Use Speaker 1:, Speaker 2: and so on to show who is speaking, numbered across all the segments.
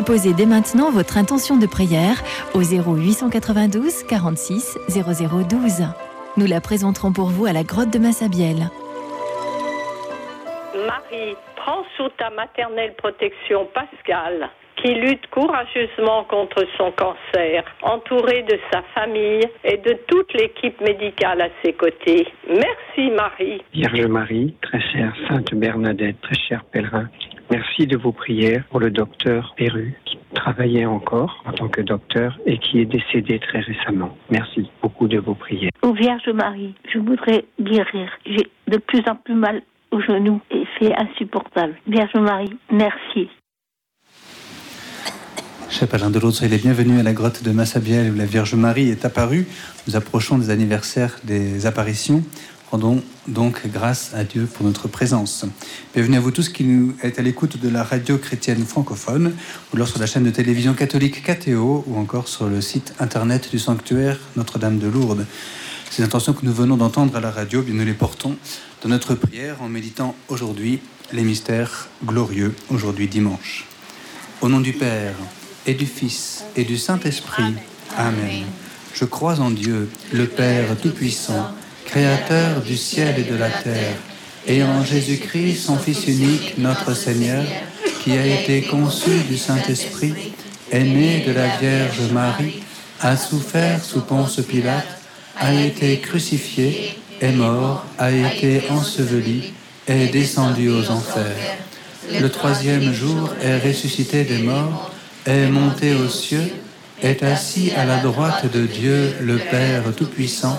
Speaker 1: Déposez dès maintenant votre intention de prière au 0892 46 0012. Nous la présenterons pour vous à la grotte de Massabielle.
Speaker 2: Marie, prends sous ta maternelle protection Pascal, qui lutte courageusement contre son cancer, entouré de sa famille et de toute l'équipe médicale à ses côtés. Merci Marie.
Speaker 3: Vierge Marie, très chère Sainte Bernadette, très cher pèlerin, Merci de vos prières pour le docteur Perru qui travaillait encore en tant que docteur et qui est décédé très récemment. Merci beaucoup de vos prières.
Speaker 4: Ô Vierge Marie, je voudrais guérir. J'ai de plus en plus mal aux genoux et c'est insupportable. Vierge Marie, merci.
Speaker 5: Chapelain de l'autre, soyez les bienvenus à la grotte de Massabielle où la Vierge Marie est apparue. Nous approchons des anniversaires des apparitions. Rendons donc grâce à Dieu pour notre présence. Bienvenue à vous tous qui nous êtes à l'écoute de la radio chrétienne francophone, ou alors sur la chaîne de télévision catholique KTO, ou encore sur le site internet du sanctuaire Notre-Dame de Lourdes. Ces intentions que nous venons d'entendre à la radio, bien nous les portons dans notre prière en méditant aujourd'hui les mystères glorieux, aujourd'hui dimanche. Au nom du Père, et du Fils, et du Saint-Esprit, Amen. Je crois en Dieu, le Père Tout-Puissant, Créateur du ciel et de la terre, et en Jésus-Christ, son Fils unique, notre Seigneur, qui a été conçu du Saint-Esprit, est né de la Vierge Marie, a souffert sous Ponce Pilate, a été crucifié, est mort, a été enseveli, est descendu aux enfers. Le troisième jour est ressuscité des morts, est monté aux cieux, est assis à la droite de Dieu, le Père Tout-Puissant,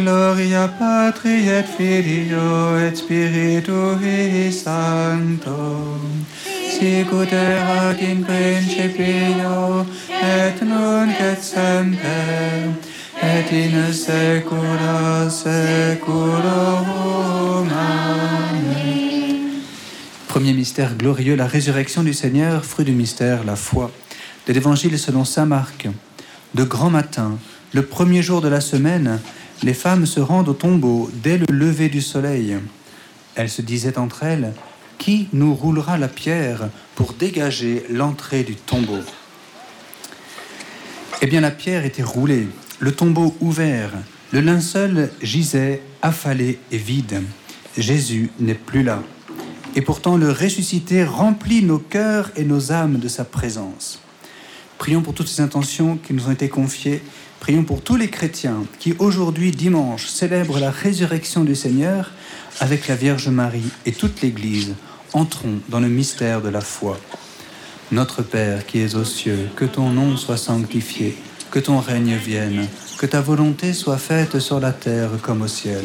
Speaker 5: Gloria Patri et Filio et Spiritui Sancto. Sicut erat in principio et nunc et semper et in saecula saeculorum. Premier mystère glorieux, la résurrection du Seigneur, fruit du mystère, la foi. De l'Évangile selon Saint Marc. De grand matin, le premier jour de la semaine, les femmes se rendent au tombeau dès le lever du soleil. Elles se disaient entre elles, Qui nous roulera la pierre pour dégager l'entrée du tombeau? Eh bien, la pierre était roulée, le tombeau ouvert, le linceul gisait affalé et vide. Jésus n'est plus là. Et pourtant, le ressuscité remplit nos cœurs et nos âmes de sa présence. Prions pour toutes ces intentions qui nous ont été confiées. Prions pour tous les chrétiens qui aujourd'hui, dimanche, célèbrent la résurrection du Seigneur avec la Vierge Marie et toute l'Église, Entrons dans le mystère de la foi. Notre Père qui es aux cieux, que ton nom soit sanctifié, que ton règne vienne, que ta volonté soit faite sur la terre comme au ciel.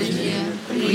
Speaker 6: Dieu,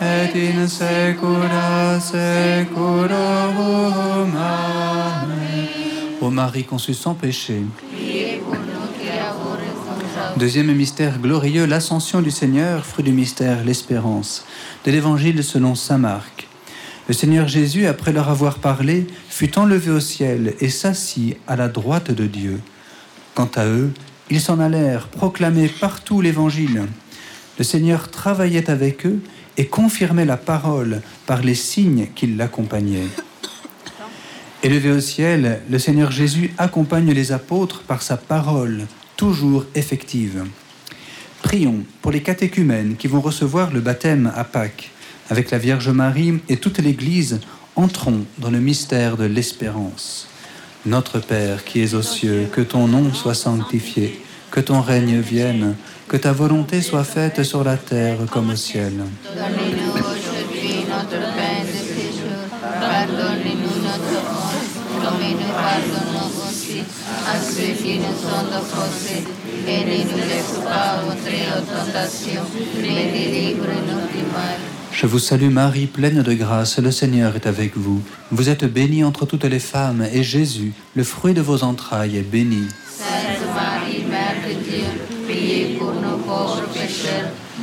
Speaker 5: et. Ô Marie conçue sans péché. Deuxième mystère glorieux, l'ascension du Seigneur, fruit du mystère, l'espérance. De l'évangile selon saint Marc. Le Seigneur Jésus, après leur avoir parlé, fut enlevé au ciel et s'assit à la droite de Dieu. Quant à eux, ils s'en allèrent proclamer partout l'évangile. Le Seigneur travaillait avec eux et confirmait la parole par les signes qui l'accompagnaient. Élevé au ciel, le Seigneur Jésus accompagne les apôtres par sa parole, toujours effective. Prions pour les catéchumènes qui vont recevoir le baptême à Pâques. Avec la Vierge Marie et toute l'Église, entrons dans le mystère de l'espérance. Notre Père qui es aux cieux, que ton nom soit sanctifié, que ton règne vienne, que ta volonté soit faite sur la terre comme au ciel.
Speaker 6: Donnez-nous aujourd'hui notre pain de ce jour. Pardonnez-nous notre offense, comme nous pardonnons aussi à ceux qui nous ont offensés. Et ne nous laisse pas entrer en tentation, mais délivre-nous du mal.
Speaker 5: Je vous salue Marie, pleine de grâce, le Seigneur est avec vous. Vous êtes bénie entre toutes les femmes, et Jésus, le fruit de vos entrailles, est béni.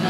Speaker 6: mort. Amen.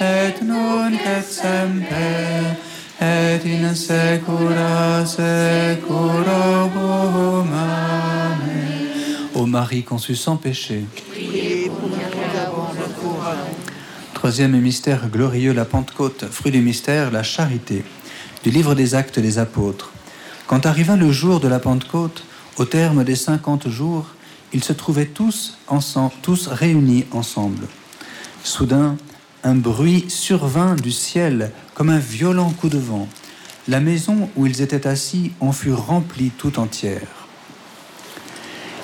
Speaker 5: et et. Ô Marie conçue sans péché. Troisième mystère glorieux, la Pentecôte, fruit du mystère, la charité. Du livre des actes des apôtres. Quand arriva le jour de la Pentecôte, au terme des cinquante jours, ils se trouvaient tous, ensemble, tous réunis ensemble. Soudain, un bruit survint du ciel comme un violent coup de vent. La maison où ils étaient assis en fut remplie tout entière.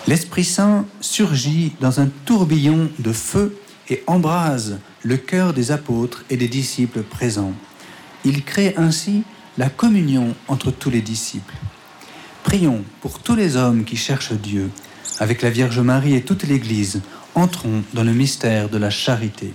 Speaker 5: L'Esprit Saint surgit dans un tourbillon de feu et embrase le cœur des apôtres et des disciples présents. Il crée ainsi la communion entre tous les disciples. Prions pour tous les hommes qui cherchent Dieu. Avec la Vierge Marie et toute l'Église, entrons dans le mystère de la charité.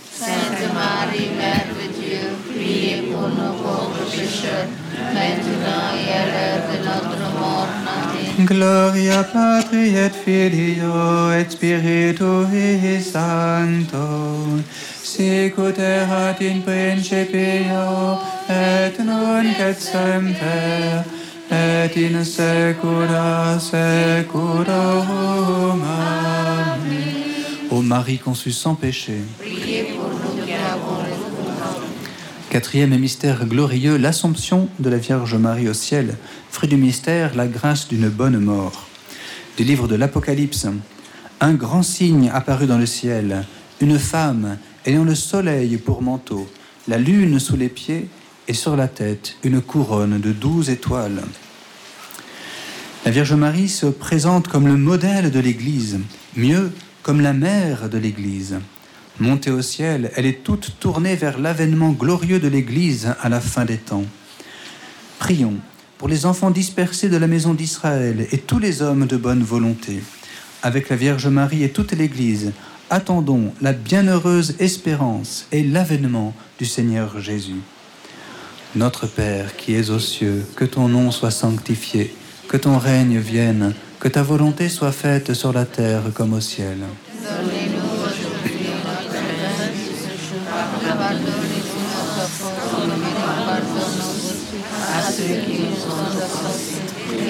Speaker 6: Maintenant et à l'heure de notre mort. Amen.
Speaker 5: Gloria Patri et Filio et Spiritui Sancto, sicut erat in principio et nunc et semper et in saecula saeculorum. Amen. Ô Marie conçue sans péché.
Speaker 6: Priez pour nous qui avons le
Speaker 5: Quatrième mystère glorieux, l'Assomption de la Vierge Marie au ciel. Fruit du mystère, la grâce d'une bonne mort. Du livre de l'Apocalypse. Un grand signe apparut dans le ciel. Une femme ayant le soleil pour manteau, la lune sous les pieds et sur la tête une couronne de douze étoiles. La Vierge Marie se présente comme le modèle de l'Église, mieux comme la mère de l'Église. Montée au ciel, elle est toute tournée vers l'avènement glorieux de l'Église à la fin des temps. Prions pour les enfants dispersés de la maison d'Israël et tous les hommes de bonne volonté. Avec la Vierge Marie et toute l'Église, attendons la bienheureuse espérance et l'avènement du Seigneur Jésus. Notre Père qui es aux cieux, que ton nom soit sanctifié, que ton règne vienne, que ta volonté soit faite sur la terre comme au ciel.
Speaker 6: Donnez-nous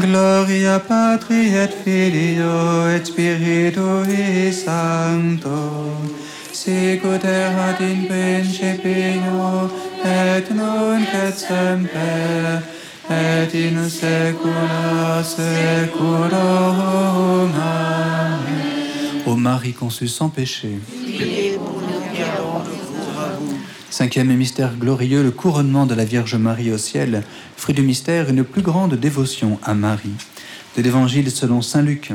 Speaker 5: Gloria Patri et Filio et Spiritui Sancto, sicut erat in principio et nunc et semper et in saecula saeculorum. Amen. Ô Marie conçue sans péché, Cinquième mystère glorieux, le couronnement de la Vierge Marie au ciel, fruit du mystère, une plus grande dévotion à Marie. De l'Évangile selon Saint Luc.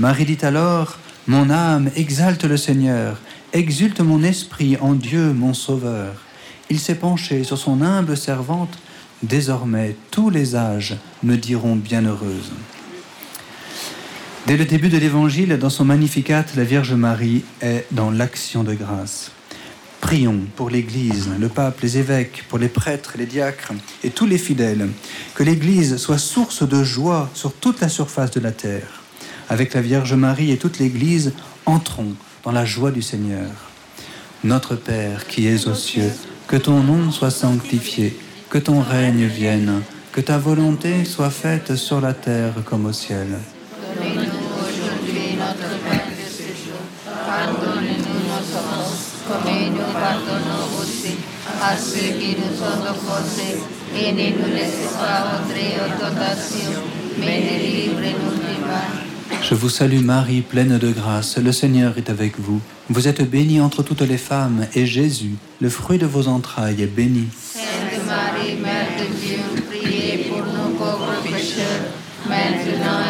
Speaker 5: Marie dit alors, Mon âme exalte le Seigneur, exulte mon esprit en Dieu mon Sauveur. Il s'est penché sur son humble servante, désormais tous les âges me diront bienheureuse. Dès le début de l'Évangile, dans son Magnificat, la Vierge Marie est dans l'action de grâce. Prions pour l'Église, le pape, les évêques, pour les prêtres, les diacres et tous les fidèles, que l'Église soit source de joie sur toute la surface de la terre. Avec la Vierge Marie et toute l'Église, entrons dans la joie du Seigneur. Notre Père qui es aux cieux, que ton nom soit sanctifié, que ton règne vienne, que ta volonté soit faite sur la terre comme au ciel.
Speaker 6: Aujourd'hui notre pain de ce jour. Pardonne-nous nos offenses, comme nous pardonnons aussi à ceux qui nous ont offensés. Et ne nous laisse pas entrer en tentation, mais délivre-nous du mal.
Speaker 5: Je vous salue Marie, pleine de grâce, le Seigneur est avec vous. Vous êtes bénie entre toutes les femmes, et Jésus, le fruit de vos entrailles, est béni.
Speaker 6: Sainte Marie, Mère de Dieu, priez pour nous pauvres pécheurs, maintenant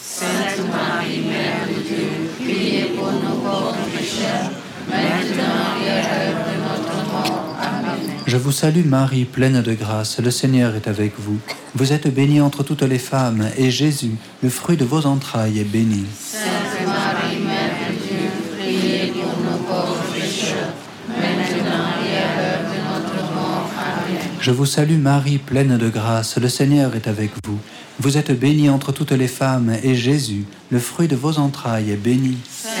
Speaker 5: Je vous salue Marie, pleine de grâce, le Seigneur est avec vous. Vous êtes bénie entre toutes les femmes, et Jésus, le fruit de vos entrailles, est béni.
Speaker 6: Sainte Marie, Mère de Dieu, priez pour nous pauvres pécheurs, maintenant et à l'heure de notre mort. Amen.
Speaker 5: Je vous salue Marie, pleine de grâce, le Seigneur est avec vous. Vous êtes bénie entre toutes les femmes, et Jésus, le fruit de vos entrailles, est béni.
Speaker 6: Sainte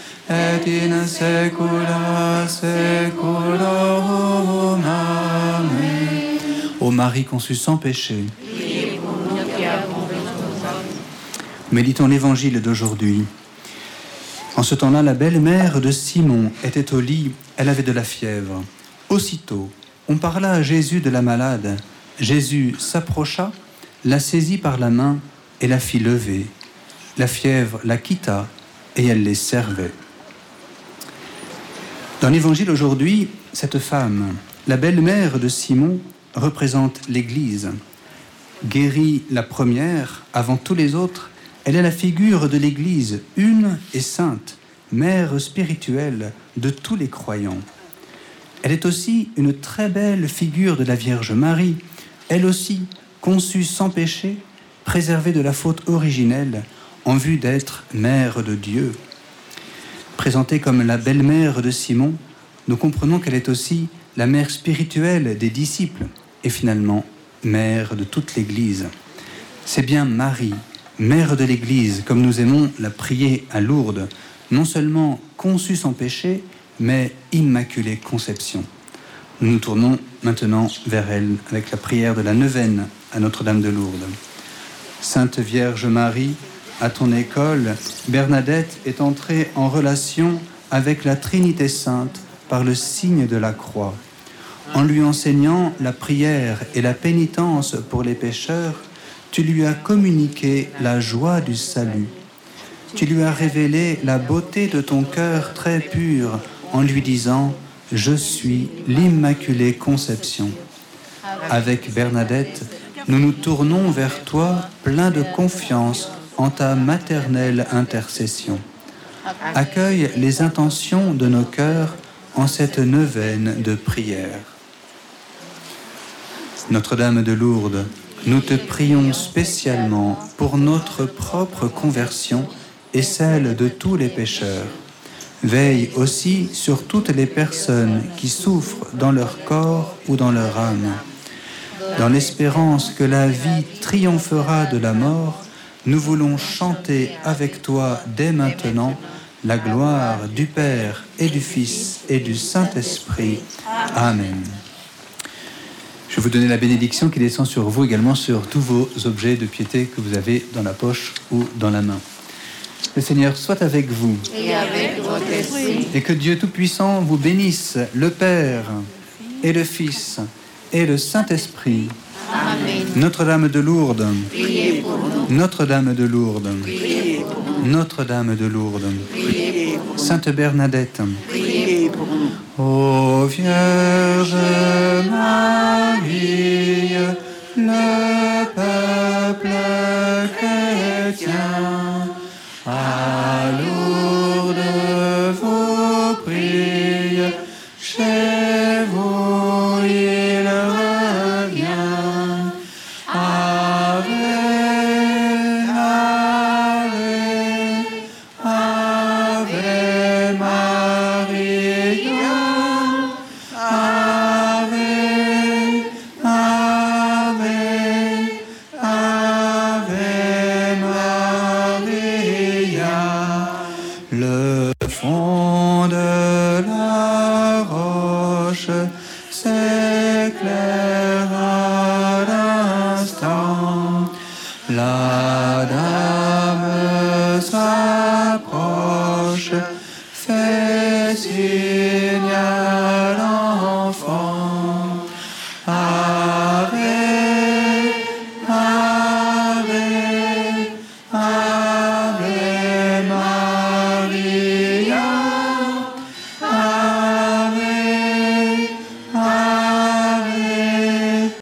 Speaker 5: et in. Amen. Ô Marie conçue sans péché, méditons l'évangile d'aujourd'hui. En ce temps-là, la belle-mère de Simon était au lit, elle avait de la fièvre. Aussitôt, on parla à Jésus de la malade. Jésus s'approcha, la saisit par la main et la fit lever. La fièvre la quitta et elle les servait. Dans l'évangile aujourd'hui, cette femme, la belle-mère de Simon, représente l'Église. Guérie la première, avant tous les autres, elle est la figure de l'Église, une et sainte, mère spirituelle de tous les croyants. Elle est aussi une très belle figure de la Vierge Marie, elle aussi conçue sans péché, préservée de la faute originelle, en vue d'être mère de Dieu. Présentée comme la belle-mère de Simon, nous comprenons qu'elle est aussi la mère spirituelle des disciples et finalement mère de toute l'Église. C'est bien Marie, mère de l'Église, comme nous aimons la prier à Lourdes, non seulement conçue sans péché, mais immaculée conception. Nous nous tournons maintenant vers elle avec la prière de la neuvaine à Notre-Dame de Lourdes. Sainte Vierge Marie, à ton école, Bernadette est entrée en relation avec la Trinité Sainte par le signe de la croix. En lui enseignant la prière et la pénitence pour les pécheurs, tu lui as communiqué la joie du salut. Tu lui as révélé la beauté de ton cœur très pur en lui disant Je suis l'Immaculée Conception. Avec Bernadette, nous nous tournons vers toi plein de confiance en ta maternelle intercession. Accueille les intentions de nos cœurs en cette neuvaine de prière. Notre-Dame de Lourdes, nous te prions spécialement pour notre propre conversion et celle de tous les pécheurs. Veille aussi sur toutes les personnes qui souffrent dans leur corps ou dans leur âme. Dans l'espérance que la vie triomphera de la mort, nous voulons chanter avec toi dès maintenant la gloire du Père et du Fils et du Saint-Esprit. Amen. Je vais vous donner la bénédiction qui descend sur vous également sur tous vos objets de piété que vous avez dans la poche ou dans la main. Le Seigneur soit avec vous.
Speaker 6: Et avec votre esprit.
Speaker 5: Et que Dieu Tout-Puissant vous bénisse, le Père et le Fils et le Saint-Esprit. Notre-Dame de Lourdes, Notre-Dame de Lourdes, Notre-Dame de Lourdes,
Speaker 6: Sainte Bernadette, Ô
Speaker 5: Vierge Marie,
Speaker 6: le peuple chrétien.